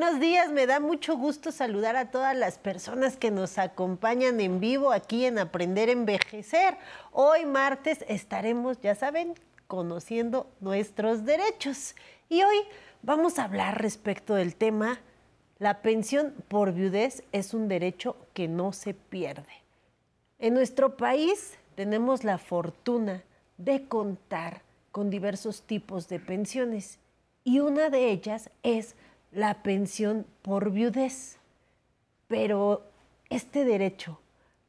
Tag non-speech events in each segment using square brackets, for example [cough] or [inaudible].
Buenos días, me da mucho gusto saludar a todas las personas que nos acompañan en vivo aquí en Aprender a Envejecer. Hoy martes estaremos, ya saben, conociendo nuestros derechos. Y hoy vamos a hablar respecto del tema, la pensión por viudez es un derecho que no se pierde. En nuestro país tenemos la fortuna de contar con diversos tipos de pensiones y una de ellas es la pensión por viudez. Pero este derecho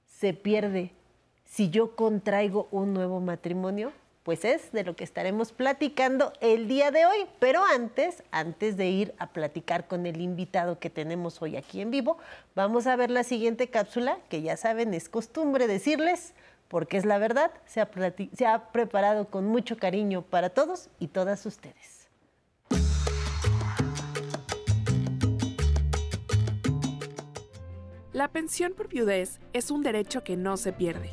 se pierde si yo contraigo un nuevo matrimonio. Pues es de lo que estaremos platicando el día de hoy. Pero antes, antes de ir a platicar con el invitado que tenemos hoy aquí en vivo, vamos a ver la siguiente cápsula, que ya saben, es costumbre decirles, porque es la verdad, se ha, se ha preparado con mucho cariño para todos y todas ustedes. La pensión por viudez es un derecho que no se pierde.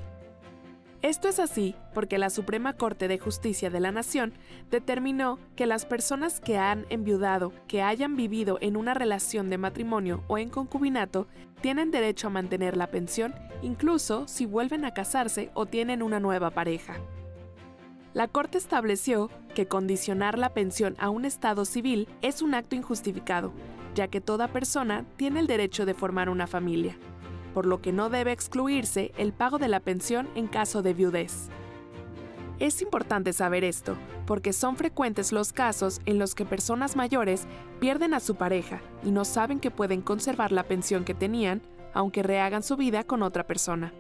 Esto es así porque la Suprema Corte de Justicia de la Nación determinó que las personas que han enviudado, que hayan vivido en una relación de matrimonio o en concubinato, tienen derecho a mantener la pensión incluso si vuelven a casarse o tienen una nueva pareja. La Corte estableció que condicionar la pensión a un estado civil es un acto injustificado ya que toda persona tiene el derecho de formar una familia, por lo que no debe excluirse el pago de la pensión en caso de viudez. Es importante saber esto, porque son frecuentes los casos en los que personas mayores pierden a su pareja y no saben que pueden conservar la pensión que tenían, aunque rehagan su vida con otra persona.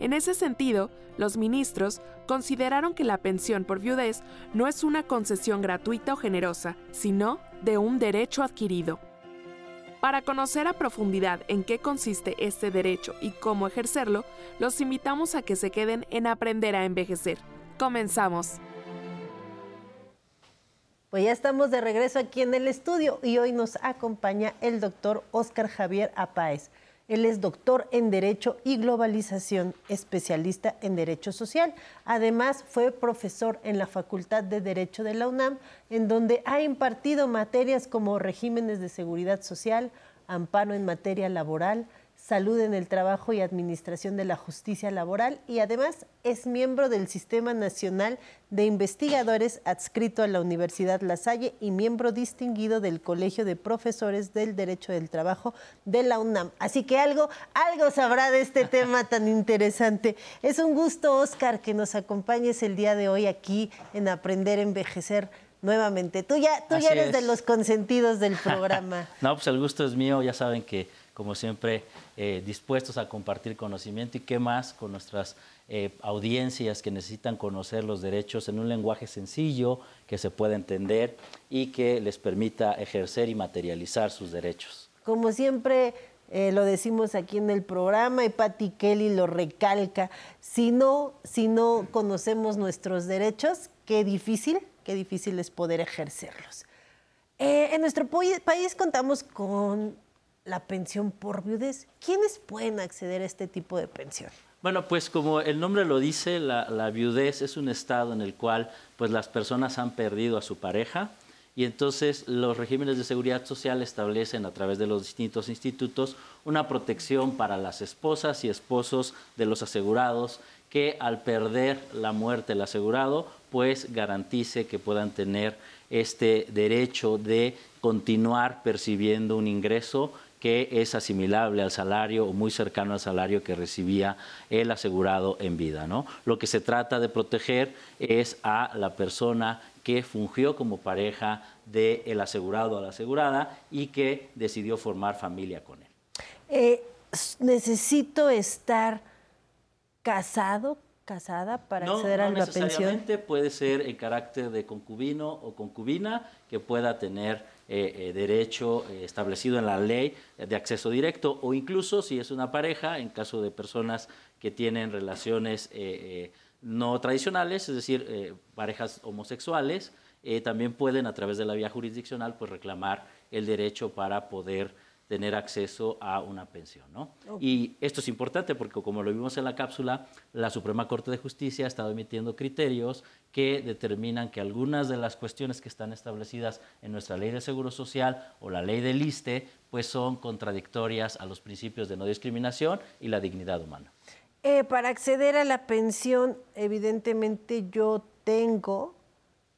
En ese sentido, los ministros consideraron que la pensión por viudez no es una concesión gratuita o generosa, sino de un derecho adquirido. Para conocer a profundidad en qué consiste este derecho y cómo ejercerlo, los invitamos a que se queden en Aprender a Envejecer. Comenzamos. Pues ya estamos de regreso aquí en el estudio y hoy nos acompaña el doctor Oscar Javier Apáez. Él es doctor en Derecho y Globalización, especialista en Derecho Social. Además, fue profesor en la Facultad de Derecho de la UNAM, en donde ha impartido materias como regímenes de seguridad social, amparo en materia laboral, Salud en el Trabajo y Administración de la Justicia Laboral y además es miembro del Sistema Nacional de Investigadores adscrito a la Universidad La Salle y miembro distinguido del Colegio de Profesores del Derecho del Trabajo de la UNAM. Así que algo, algo sabrá de este tema [laughs] tan interesante. Es un gusto, Oscar, que nos acompañes el día de hoy aquí en Aprender a Envejecer nuevamente. Tú ya, tú ya eres de los consentidos del programa. [laughs] no, pues el gusto es mío, ya saben que como siempre, eh, dispuestos a compartir conocimiento y qué más con nuestras eh, audiencias que necesitan conocer los derechos en un lenguaje sencillo, que se pueda entender y que les permita ejercer y materializar sus derechos. Como siempre, eh, lo decimos aquí en el programa y Patti Kelly lo recalca, si no, si no conocemos nuestros derechos, qué difícil, qué difícil es poder ejercerlos. en nuestro país contamos con la pensión por viudez. ¿Quiénes pueden acceder a este tipo de pensión? Bueno, pues como el nombre lo dice, la, viudez es un estado en el cual pues, las personas han perdido a su pareja y entonces los regímenes de seguridad social establecen a través de los distintos institutos una protección para las esposas y esposos de los asegurados que al perder la muerte del asegurado, pues garantice que puedan tener este derecho de continuar percibiendo un ingreso que es asimilable al salario o muy cercano al salario que recibía el asegurado en vida. ¿no? Lo que se trata de proteger es a la persona que fungió como pareja del asegurado o la asegurada y que decidió formar familia con él. Eh, ¿Necesito estar casado, casada para acceder a la pensión? No necesariamente puede ser en carácter de concubino o concubina que pueda tener eh, eh, derecho eh, establecido en la ley de acceso directo o incluso si es una pareja, en caso de personas que tienen relaciones no tradicionales, es decir, parejas homosexuales, también pueden a través de la vía jurisdiccional pues reclamar el derecho para poder tener acceso a una pensión. ¿no? Y esto es importante porque, como lo vimos en la cápsula, la Suprema Corte de Justicia ha estado emitiendo criterios que determinan que algunas de las cuestiones que están establecidas en nuestra ley de seguro social o la ley del ISTE, pues son contradictorias a los principios de no discriminación y la dignidad humana. Eh, para acceder a la pensión, evidentemente yo tengo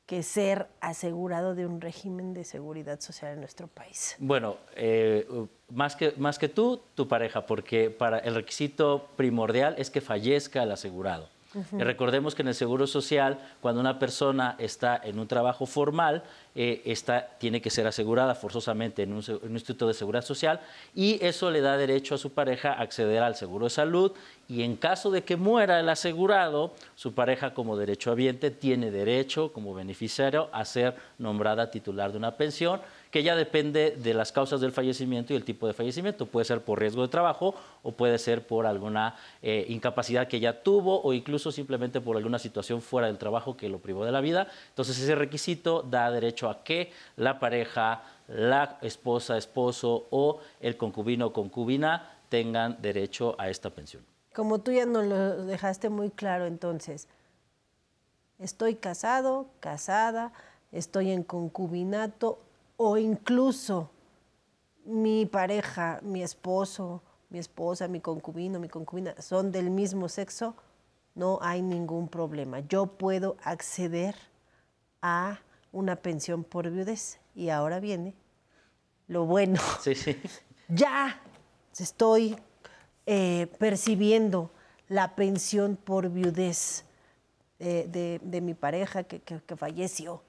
que ser asegurado de un régimen de seguridad social en nuestro país? Bueno, eh, más, que, más que tú, tu pareja, porque para el requisito primordial es que fallezca el asegurado. Recordemos que en el Seguro Social, cuando una persona está en un trabajo formal, eh, tiene que ser asegurada forzosamente en un, instituto de seguridad social y eso le da derecho a su pareja a acceder al seguro de salud y en caso de que muera el asegurado, su pareja como derecho habiente tiene derecho como beneficiario a ser nombrada titular de una pensión que ya depende de las causas del fallecimiento y el tipo de fallecimiento. Puede ser por riesgo de trabajo o puede ser por alguna eh, incapacidad que ya tuvo o incluso simplemente por alguna situación fuera del trabajo que lo privó de la vida. Entonces ese requisito da derecho a que la pareja, la esposa, esposo o el concubino o concubina tengan derecho a esta pensión. Como tú ya nos lo dejaste muy claro entonces, estoy casado, casada, estoy en concubinato o incluso mi pareja, mi esposo, mi esposa, mi concubino, mi concubina son del mismo sexo, no hay ningún problema. Yo puedo acceder a una pensión por viudez. Y ahora viene lo bueno. Sí, sí. Ya estoy eh, percibiendo la pensión por viudez de, mi pareja que falleció.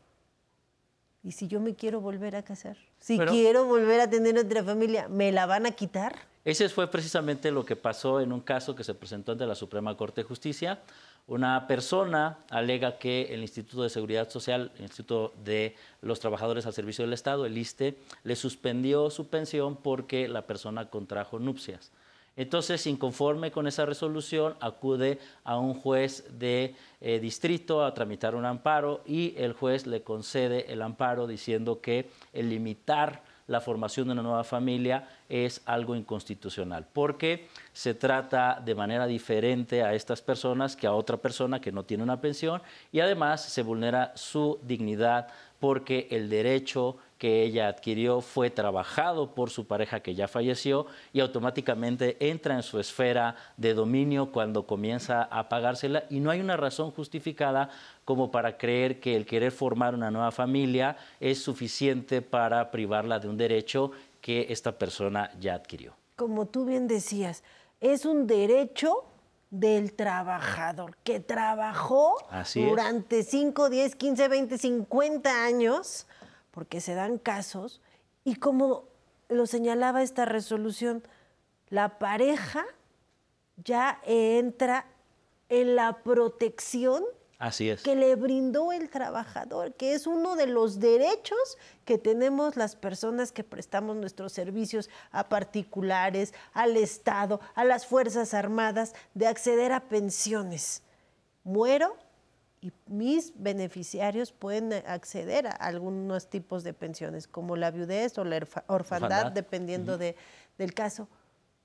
¿Y si yo me quiero volver a casar? Si quiero volver a tener otra familia, ¿me la van a quitar? Ese fue precisamente lo que pasó en un caso que se presentó ante la Suprema Corte de Justicia. Una persona alega que el Instituto de Seguridad Social, el Instituto de los Trabajadores al Servicio del Estado, el ISTE, le suspendió su pensión porque la persona contrajo nupcias. Entonces, inconforme con esa resolución, acude a un juez de eh, distrito a tramitar un amparo y el juez le concede el amparo diciendo que el limitar la formación de una nueva familia es algo inconstitucional, porque se trata de manera diferente a estas personas que a otra persona que no tiene una pensión y además se vulnera su dignidad porque el derecho que ella adquirió fue trabajado por su pareja que ya falleció y automáticamente entra en su esfera de dominio cuando comienza a pagársela y no hay una razón justificada como para creer que el querer formar una nueva familia es suficiente para privarla de un derecho que esta persona ya adquirió. Como tú bien decías, es un derecho del trabajador que trabajó durante 5, 10, 15, 20, 50 años porque se dan casos y como lo señalaba esta resolución, la pareja ya entra en la protección Así es. que le brindó el trabajador, que es uno de los derechos que tenemos las personas que prestamos nuestros servicios a particulares, al Estado, a las Fuerzas Armadas, de acceder a pensiones. Muero y mis beneficiarios pueden acceder a algunos tipos de pensiones, como la viudez o la orfandad, dependiendo de, del caso.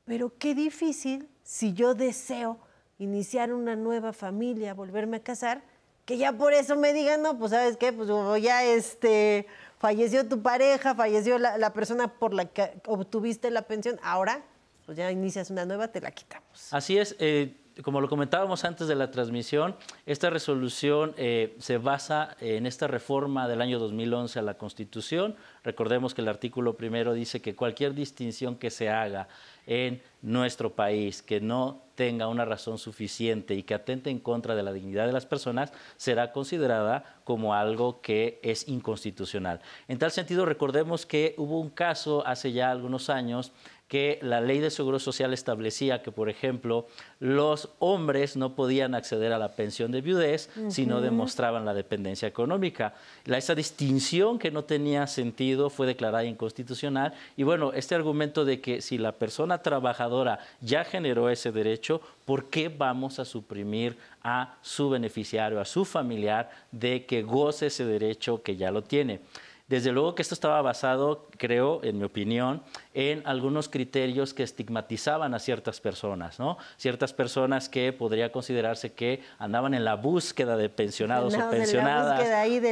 Pero qué difícil si yo deseo iniciar una nueva familia, volverme a casar, que ya por eso me digan, no, pues sabes qué, pues ya este, falleció tu pareja, falleció la, persona por la que obtuviste la pensión, ahora pues ya inicias una nueva, te la quitamos. Así es. Eh, como lo comentábamos antes de la transmisión, esta resolución eh, se basa en esta reforma del año 2011 a la Constitución. Recordemos que el artículo primero dice que cualquier distinción que se haga en nuestro país que no tenga una razón suficiente y que atente en contra de la dignidad de las personas será considerada como algo que es inconstitucional. En tal sentido, recordemos que hubo un caso hace ya algunos años que la ley de seguro social establecía que, por ejemplo, los hombres no podían acceder a la pensión de viudez si no demostraban la dependencia económica. esa distinción que no tenía sentido fue declarada inconstitucional y bueno, este argumento de que si la persona trabajadora ya generó ese derecho, ¿por qué vamos a suprimir a su beneficiario, a su familiar, de que goce ese derecho que ya lo tiene? Desde luego que esto estaba basado, creo, en mi opinión, en algunos criterios que estigmatizaban a ciertas personas, ¿no? Ciertas personas que podría considerarse que andaban en la búsqueda de pensionados o pensionadas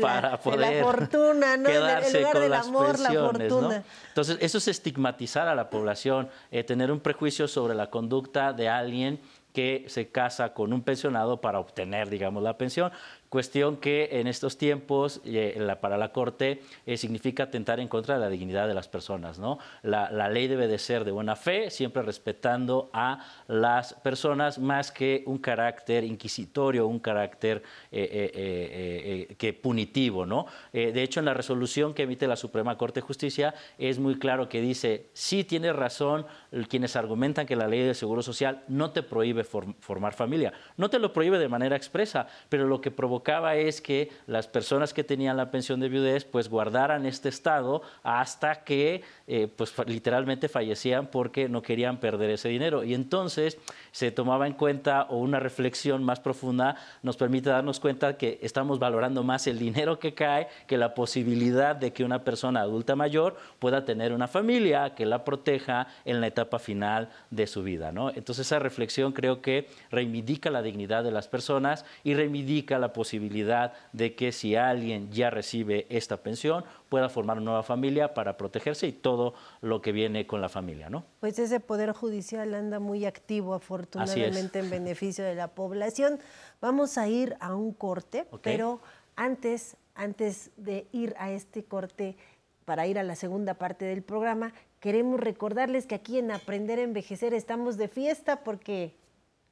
para poder fortuna, ¿no? quedarse con las pensiones, ¿no? Entonces, eso es estigmatizar a la población, eh, tener un prejuicio sobre la conducta de alguien que se casa con un pensionado para obtener, digamos, la pensión. Cuestión que en estos tiempos eh, para la Corte eh, significa atentar en contra de la dignidad de las personas. ¿no? La, ley debe de ser de buena fe, siempre respetando a las personas más que un carácter inquisitorio, un carácter eh, que punitivo. ¿no? de hecho, en la resolución que emite la Suprema Corte de Justicia es muy claro que dice, sí tiene razón quienes argumentan que la ley de Seguro Social no te prohíbe formar familia. No te lo prohíbe de manera expresa, pero lo que provoca es que las personas que tenían la pensión de viudez pues guardaran este estado hasta que eh, pues literalmente fallecían porque no querían perder ese dinero. Y entonces se tomaba en cuenta o una reflexión más profunda nos permite darnos cuenta que estamos valorando más el dinero que cae que la posibilidad de que una persona adulta mayor pueda tener una familia que la proteja en la etapa final de su vida. ¿no? Entonces esa reflexión creo que reivindica la dignidad de las personas y reivindica la posibilidad de que si alguien ya recibe esta pensión pueda formar una nueva familia para protegerse y todo lo que viene con la familia, ¿no? Pues ese poder judicial anda muy activo afortunadamente en beneficio de la población. Vamos a ir a un corte, pero antes antes de ir a este corte para ir a la segunda parte del programa, queremos recordarles que aquí en Aprender a Envejecer estamos de fiesta porque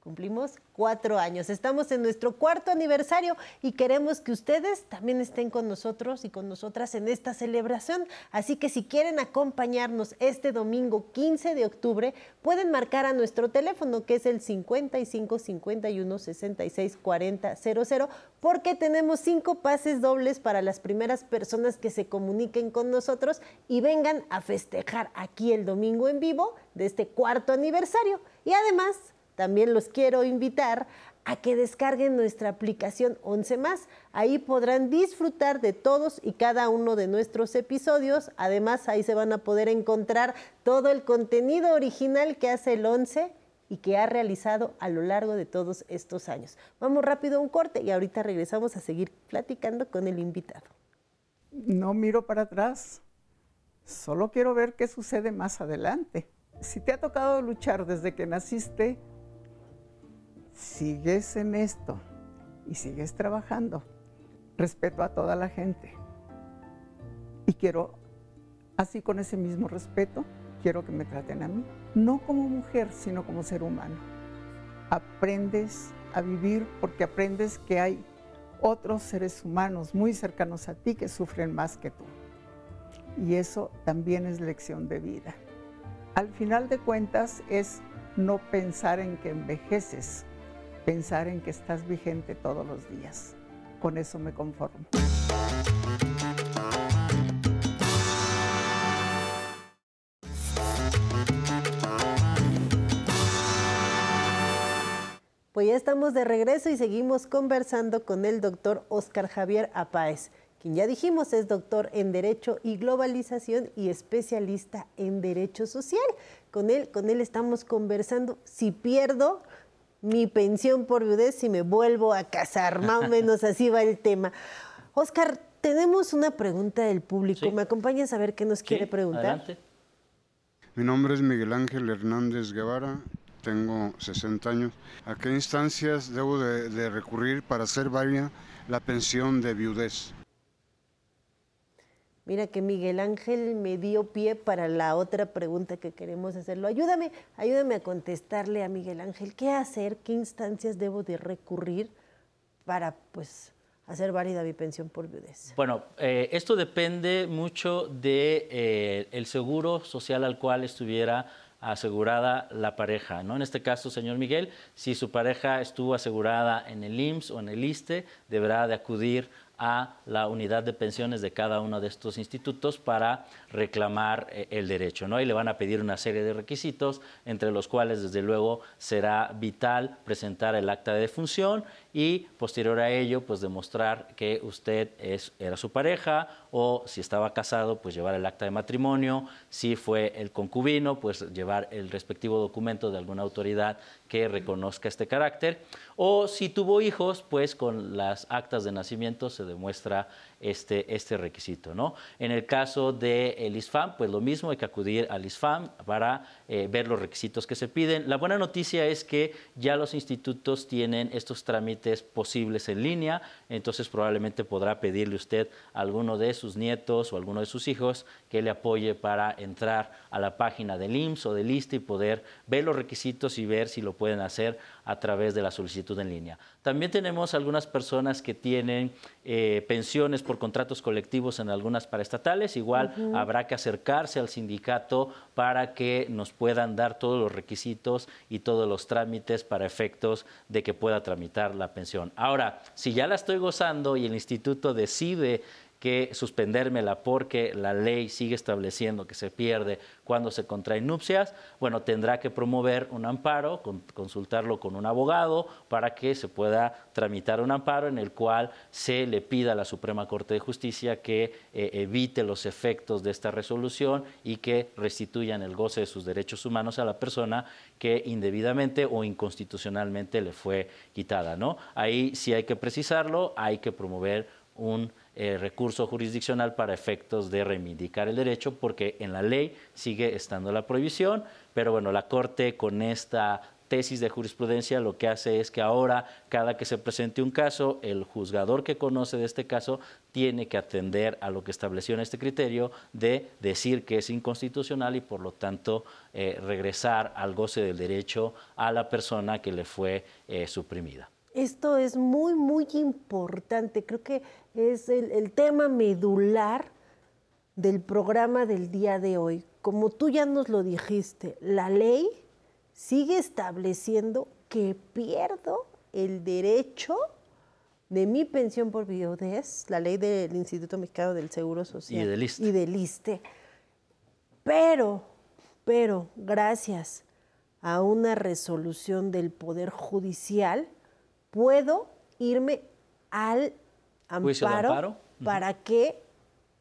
Cumplimos cuatro años. Estamos en nuestro cuarto aniversario y queremos que ustedes también estén con nosotros y con nosotras en esta celebración. Así que si quieren acompañarnos este domingo 15 de octubre, pueden marcar a nuestro teléfono que es el 55 51 66 40 00 porque tenemos cinco pases dobles para las primeras personas que se comuniquen con nosotros y vengan a festejar aquí el domingo en vivo de este cuarto aniversario. Y además también los quiero invitar a que descarguen nuestra aplicación 11 más. Ahí podrán disfrutar de todos y cada uno de nuestros episodios. Además, ahí se van a poder encontrar todo el contenido original que hace el 11 y que ha realizado a lo largo de todos estos años. Vamos rápido a un corte y ahorita regresamos a seguir platicando con el invitado. No miro para atrás, solo quiero ver qué sucede más adelante. Si te ha tocado luchar desde que naciste, sigues en esto y sigues trabajando, respeto a toda la gente. Y quiero, así con ese mismo respeto, quiero que me traten a mí, no como mujer, sino como ser humano. Aprendes a vivir porque aprendes que hay otros seres humanos muy cercanos a ti que sufren más que tú. Y eso también es lección de vida. Al final de cuentas es no pensar en que envejeces, pensar en que estás vigente todos los días. Con eso me conformo. Pues ya estamos de regreso y seguimos conversando con el doctor Oscar Javier Apáez, quien ya dijimos es doctor en Derecho y Globalización y especialista en Derecho Social. Con él, con él estamos conversando. Si pierdo, mi pensión por viudez si me vuelvo a casar. [laughs] Más o menos así va el tema. Oscar, tenemos una pregunta del público. ¿Me acompañas a ver qué nos quiere preguntar? Adelante. Mi nombre es Miguel Ángel Hernández Guevara, tengo 60 años. ¿A qué instancias debo de, de recurrir para hacer válida la pensión de viudez? Mira que Miguel Ángel me dio pie para la otra pregunta que queremos hacerlo. Ayúdame, ayúdame a contestarle a Miguel Ángel. ¿Qué hacer? ¿Qué instancias debo de recurrir para, pues, hacer válida mi pensión por viudez? Bueno, eh, esto depende mucho de eh, el seguro social al cual estuviera asegurada la pareja. ¿no? En este caso, señor Miguel, si su pareja estuvo asegurada en el IMSS o en el ISTE, deberá de acudir a la unidad de pensiones de cada uno de estos institutos para reclamar eh, el derecho. ¿no? Y le van a pedir una serie de requisitos, entre los cuales, desde luego, será vital presentar el acta de defunción y posterior a ello, pues demostrar que usted es, era su pareja o si estaba casado, pues llevar el acta de matrimonio, si fue el concubino, pues llevar el respectivo documento de alguna autoridad que reconozca este carácter, o si tuvo hijos, pues con las actas de nacimiento se demuestra este, este requisito. ¿no? En el caso del ISFAM, pues lo mismo, hay que acudir al ISFAM para eh, ver los requisitos que se piden. La buena noticia es que ya los institutos tienen estos trámites posibles en línea, entonces probablemente podrá pedirle usted a alguno de sus nietos o alguno de sus hijos que le apoye para entrar a la página del IMSS o del ISTE y poder ver los requisitos y ver si lo pueden hacer a través de la solicitud en línea. También tenemos algunas personas que tienen eh, pensiones por contratos colectivos en algunas paraestatales. Igual habrá que acercarse al sindicato para que nos puedan dar todos los requisitos y todos los trámites para efectos de que pueda tramitar la pensión. Ahora, si ya la estoy gozando y el instituto decide que suspendérmela porque la ley sigue estableciendo que se pierde cuando se contraen nupcias, bueno, tendrá que promover un amparo, consultarlo con un abogado para que se pueda tramitar un amparo en el cual se le pida a la Suprema Corte de Justicia que eh, evite los efectos de esta resolución y que restituyan el goce de sus derechos humanos a la persona que indebidamente o inconstitucionalmente le fue quitada, ¿no? Ahí sí hay que precisarlo, hay que promover un eh, recurso jurisdiccional para efectos de reivindicar el derecho, porque en la ley sigue estando la prohibición, pero bueno, la Corte con esta tesis de jurisprudencia lo que hace es que ahora cada que se presente un caso, el juzgador que conoce de este caso tiene que atender a lo que estableció en este criterio de decir que es inconstitucional y por lo tanto eh, regresar al goce del derecho a la persona que le fue eh, suprimida. Esto es muy, muy importante. Creo que es el, tema medular del programa del día de hoy. Como tú ya nos lo dijiste, la ley sigue estableciendo que pierdo el derecho de mi pensión por viudez, la ley del Instituto Mexicano del Seguro Social y del ISTE. Y del ISTE. Pero, pero, gracias a una resolución del Poder Judicial, puedo irme al amparo, para que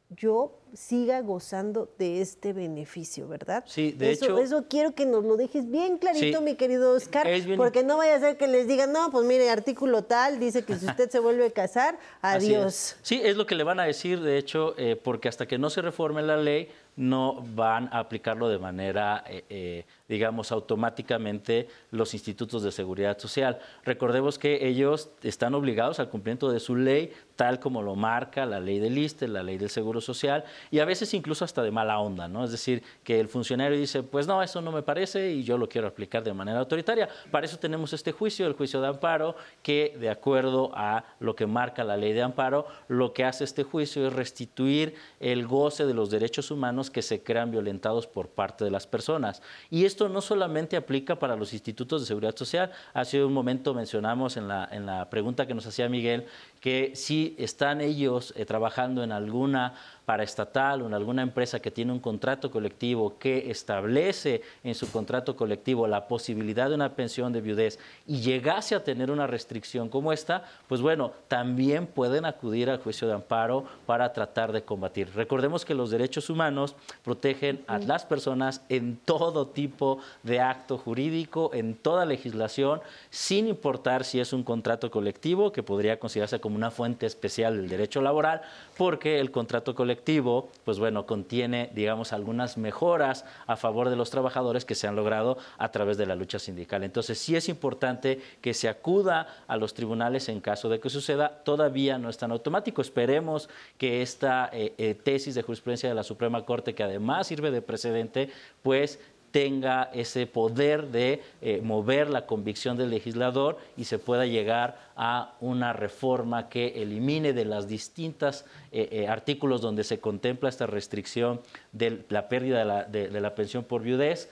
yo siga gozando de este beneficio, ¿verdad? Sí, de hecho. Eso quiero que nos lo dejes bien clarito, mi querido Oscar, porque no vaya a ser que les digan, no, pues mire, artículo tal dice que si usted se vuelve a casar, [laughs] adiós. Sí, es lo que le van a decir, de hecho, eh, porque hasta que no se reforme la ley, no van a aplicarlo de manera, eh, eh, digamos, automáticamente los institutos de seguridad social. Recordemos que ellos están obligados al cumplimiento de su ley, tal como lo marca la ley del ISTE, la ley del Seguro Social, y a veces incluso hasta de mala onda, ¿no? Es decir, que el funcionario dice, pues no, eso no me parece y yo lo quiero aplicar de manera autoritaria. Para eso tenemos este juicio, el juicio de amparo, que de acuerdo a lo que marca la ley de amparo, lo que hace este juicio es restituir el goce de los derechos humanos que se crean violentados por parte de las personas. Y esto no solamente aplica para los institutos de seguridad social, hace un momento mencionamos en la, en la pregunta que nos hacía Miguel, que si están ellos eh, trabajando en alguna paraestatal o en alguna empresa que tiene un contrato colectivo que establece en su contrato colectivo la posibilidad de una pensión de viudez y llegase a tener una restricción como esta, pues bueno, también pueden acudir al juicio de amparo para tratar de combatir. Recordemos que los derechos humanos protegen a las personas en todo tipo de acto jurídico, en toda legislación, sin importar si es un contrato colectivo, que podría considerarse como una fuente especial del derecho laboral, porque el contrato colectivo pues bueno, contiene, digamos, algunas mejoras a favor de los trabajadores que se han logrado a través de la lucha sindical. Entonces, sí es importante que se acuda a los tribunales en caso de que suceda. Todavía no es tan automático. Esperemos que esta eh, eh, tesis de jurisprudencia de la Suprema Corte, que además sirve de precedente, pues tenga ese poder de eh, mover la convicción del legislador y se pueda llegar a una reforma que elimine de las distintas eh, eh, artículos donde se contempla esta restricción de la pérdida de la, pensión por viudez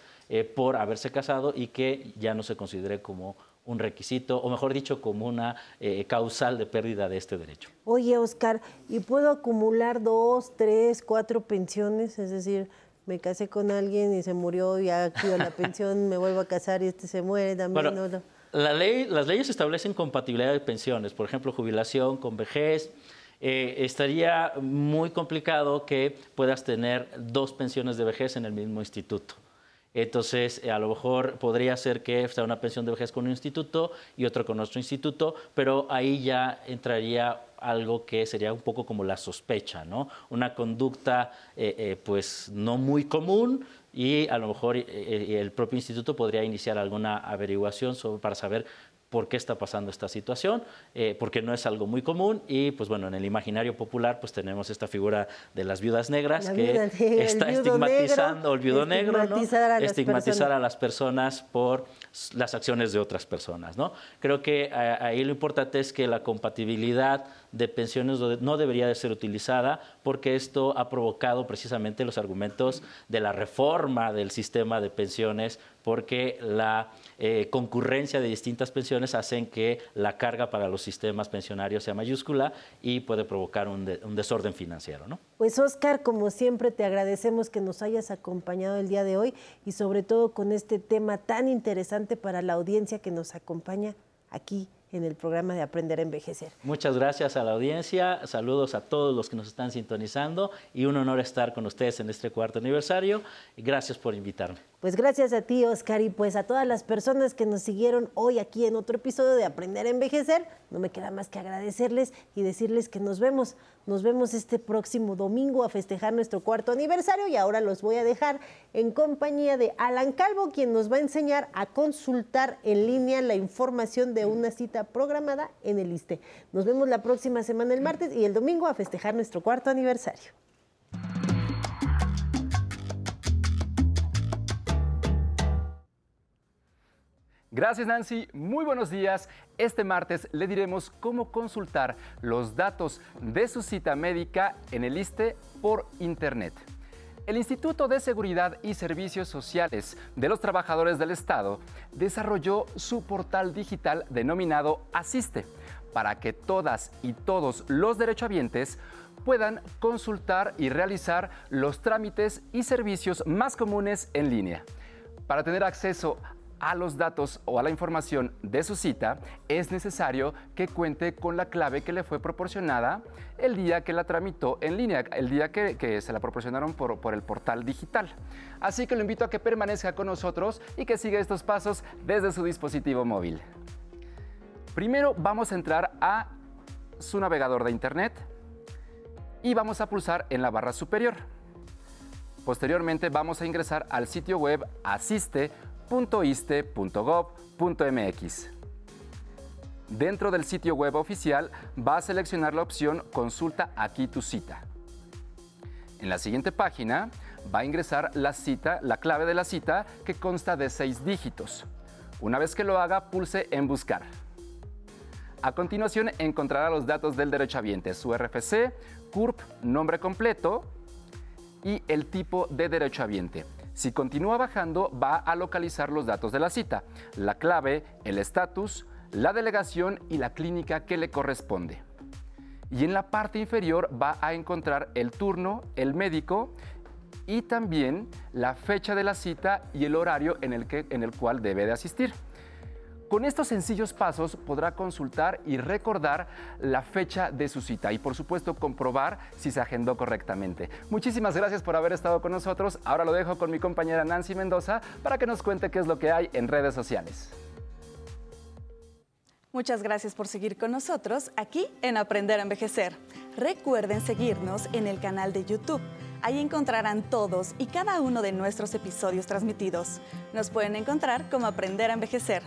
por haberse casado y que ya no se considere como un requisito, o mejor dicho, como una causal de pérdida de este derecho. Oye, Oscar, ¿y puedo acumular dos, tres, cuatro pensiones? Es decir, me casé con alguien y se murió, y ya quiero la pensión, me vuelvo a casar y este se muere también. Bueno, La ley, las leyes establecen compatibilidad de pensiones, por ejemplo, jubilación con vejez. Eh, estaría muy complicado que puedas tener dos pensiones de vejez en el mismo instituto. Entonces, eh, a lo mejor podría ser que sea una pensión de vejez con un instituto y otro con otro instituto, pero ahí ya entraría algo que sería un poco como la sospecha, ¿no? Una conducta, eh, eh, pues, no muy común y a lo mejor el propio instituto podría iniciar alguna averiguación para saber por qué está pasando esta situación, eh, porque no es algo muy común y pues bueno, en el imaginario popular pues tenemos esta figura de las viudas negras que está estigmatizando, el viudo negro, estigmatizar a las personas por las acciones de otras personas, ¿no? Creo que eh, ahí lo importante es que la compatibilidad de pensiones no debería de ser utilizada porque esto ha provocado precisamente los argumentos de la reforma del sistema de pensiones porque la eh, concurrencia de distintas pensiones hacen que la carga para los sistemas pensionarios sea mayúscula y puede provocar un, un desorden financiero. ¿no? Pues Oscar, como siempre, te agradecemos que nos hayas acompañado el día de hoy y sobre todo con este tema tan interesante para la audiencia que nos acompaña aquí en el programa de Aprender a Envejecer. Muchas gracias a la audiencia, saludos a todos los que nos están sintonizando y un honor estar con ustedes en este cuarto aniversario. Gracias por invitarme. Pues gracias a ti, Oscar, y pues a todas las personas que nos siguieron hoy aquí en otro episodio de Aprender a Envejecer. No me queda más que agradecerles y decirles que nos vemos. Nos vemos este próximo domingo a festejar nuestro cuarto aniversario y ahora los voy a dejar en compañía de Alan Calvo, quien nos va a enseñar a consultar en línea la información de una cita programada en el ISTE. Nos vemos la próxima semana el martes y el domingo a festejar nuestro cuarto aniversario. Gracias Nancy, muy buenos días. Este martes le diremos cómo consultar los datos de su cita médica en el ISTE por Internet. El Instituto de Seguridad y Servicios Sociales de los Trabajadores del Estado desarrolló su portal digital denominado Asiste para que todas y todos los derechohabientes puedan consultar y realizar los trámites y servicios más comunes en línea. Para tener acceso a los datos o a la información de su cita, es necesario que cuente con la clave que le fue proporcionada el día que la tramitó en línea, el día que, se la proporcionaron por, el portal digital. Así que lo invito a que permanezca con nosotros y que siga estos pasos desde su dispositivo móvil. Primero vamos a entrar a su navegador de internet y vamos a pulsar en la barra superior. Posteriormente vamos a ingresar al sitio web asiste .iste.gov.mx. Dentro del sitio web oficial va a seleccionar la opción Consulta aquí tu cita. En la siguiente página va a ingresar la cita, la clave de la cita que consta de seis dígitos. Una vez que lo haga, pulse en Buscar. A continuación encontrará los datos del derechohabiente, su RFC, CURP, nombre completo y el tipo de derechohabiente. Si continúa bajando, va a localizar los datos de la cita, la clave, el estatus, la delegación y la clínica que le corresponde. Y en la parte inferior va a encontrar el turno, el médico y también la fecha de la cita y el horario en el, que, en el cual debe de asistir. Con estos sencillos pasos podrá consultar y recordar la fecha de su cita y por supuesto comprobar si se agendó correctamente. Muchísimas gracias por haber estado con nosotros. Ahora lo dejo con mi compañera Nancy Mendoza para que nos cuente qué es lo que hay en redes sociales. Muchas gracias por seguir con nosotros aquí en Aprender a Envejecer. Recuerden seguirnos en el canal de YouTube. Ahí encontrarán todos y cada uno de nuestros episodios transmitidos. Nos pueden encontrar como Aprender a Envejecer.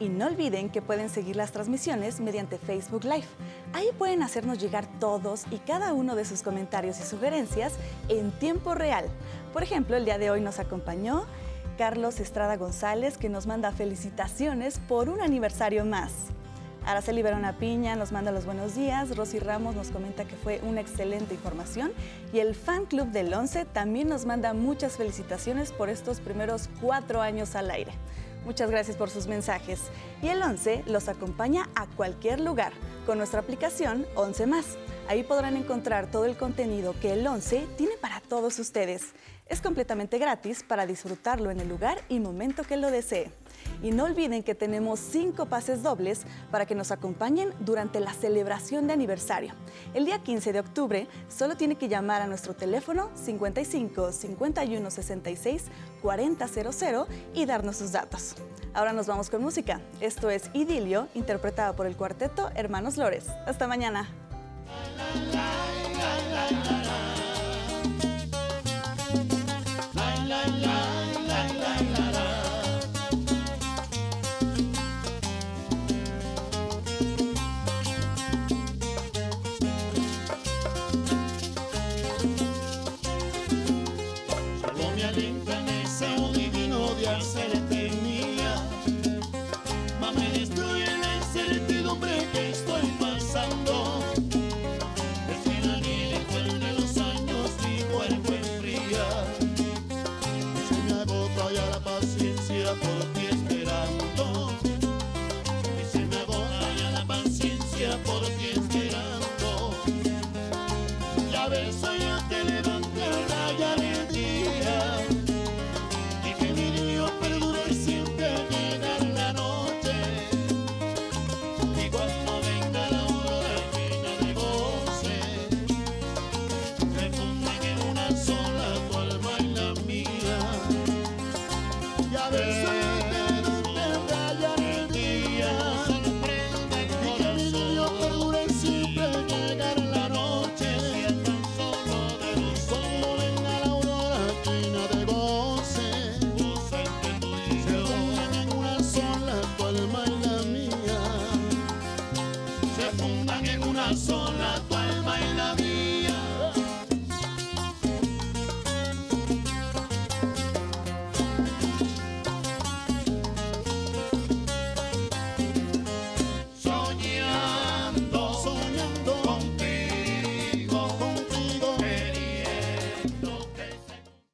Y no olviden que pueden seguir las transmisiones mediante Facebook Live. Ahí pueden hacernos llegar todos y cada uno de sus comentarios y sugerencias en tiempo real. Por ejemplo, el día de hoy nos acompañó Carlos Estrada González, que nos manda felicitaciones por un aniversario más. Araceli Verona Piña nos manda los buenos días. Rosy Ramos nos comenta que fue una excelente información. Y el fan club del 11 también nos manda muchas felicitaciones por estos primeros cuatro años al aire. Muchas gracias por sus mensajes. Y el 11 los acompaña a cualquier lugar con nuestra aplicación 11 más. Ahí podrán encontrar todo el contenido que el 11 tiene para todos ustedes. Es completamente gratis para disfrutarlo en el lugar y momento que lo desee. Y no olviden que tenemos cinco pases dobles para que nos acompañen durante la celebración de aniversario. El día 15 de octubre solo tiene que llamar a nuestro teléfono 55 51 66 4000 y darnos sus datos. Ahora nos vamos con música. Esto es Idilio, interpretada por el cuarteto Hermanos Lores. Hasta mañana.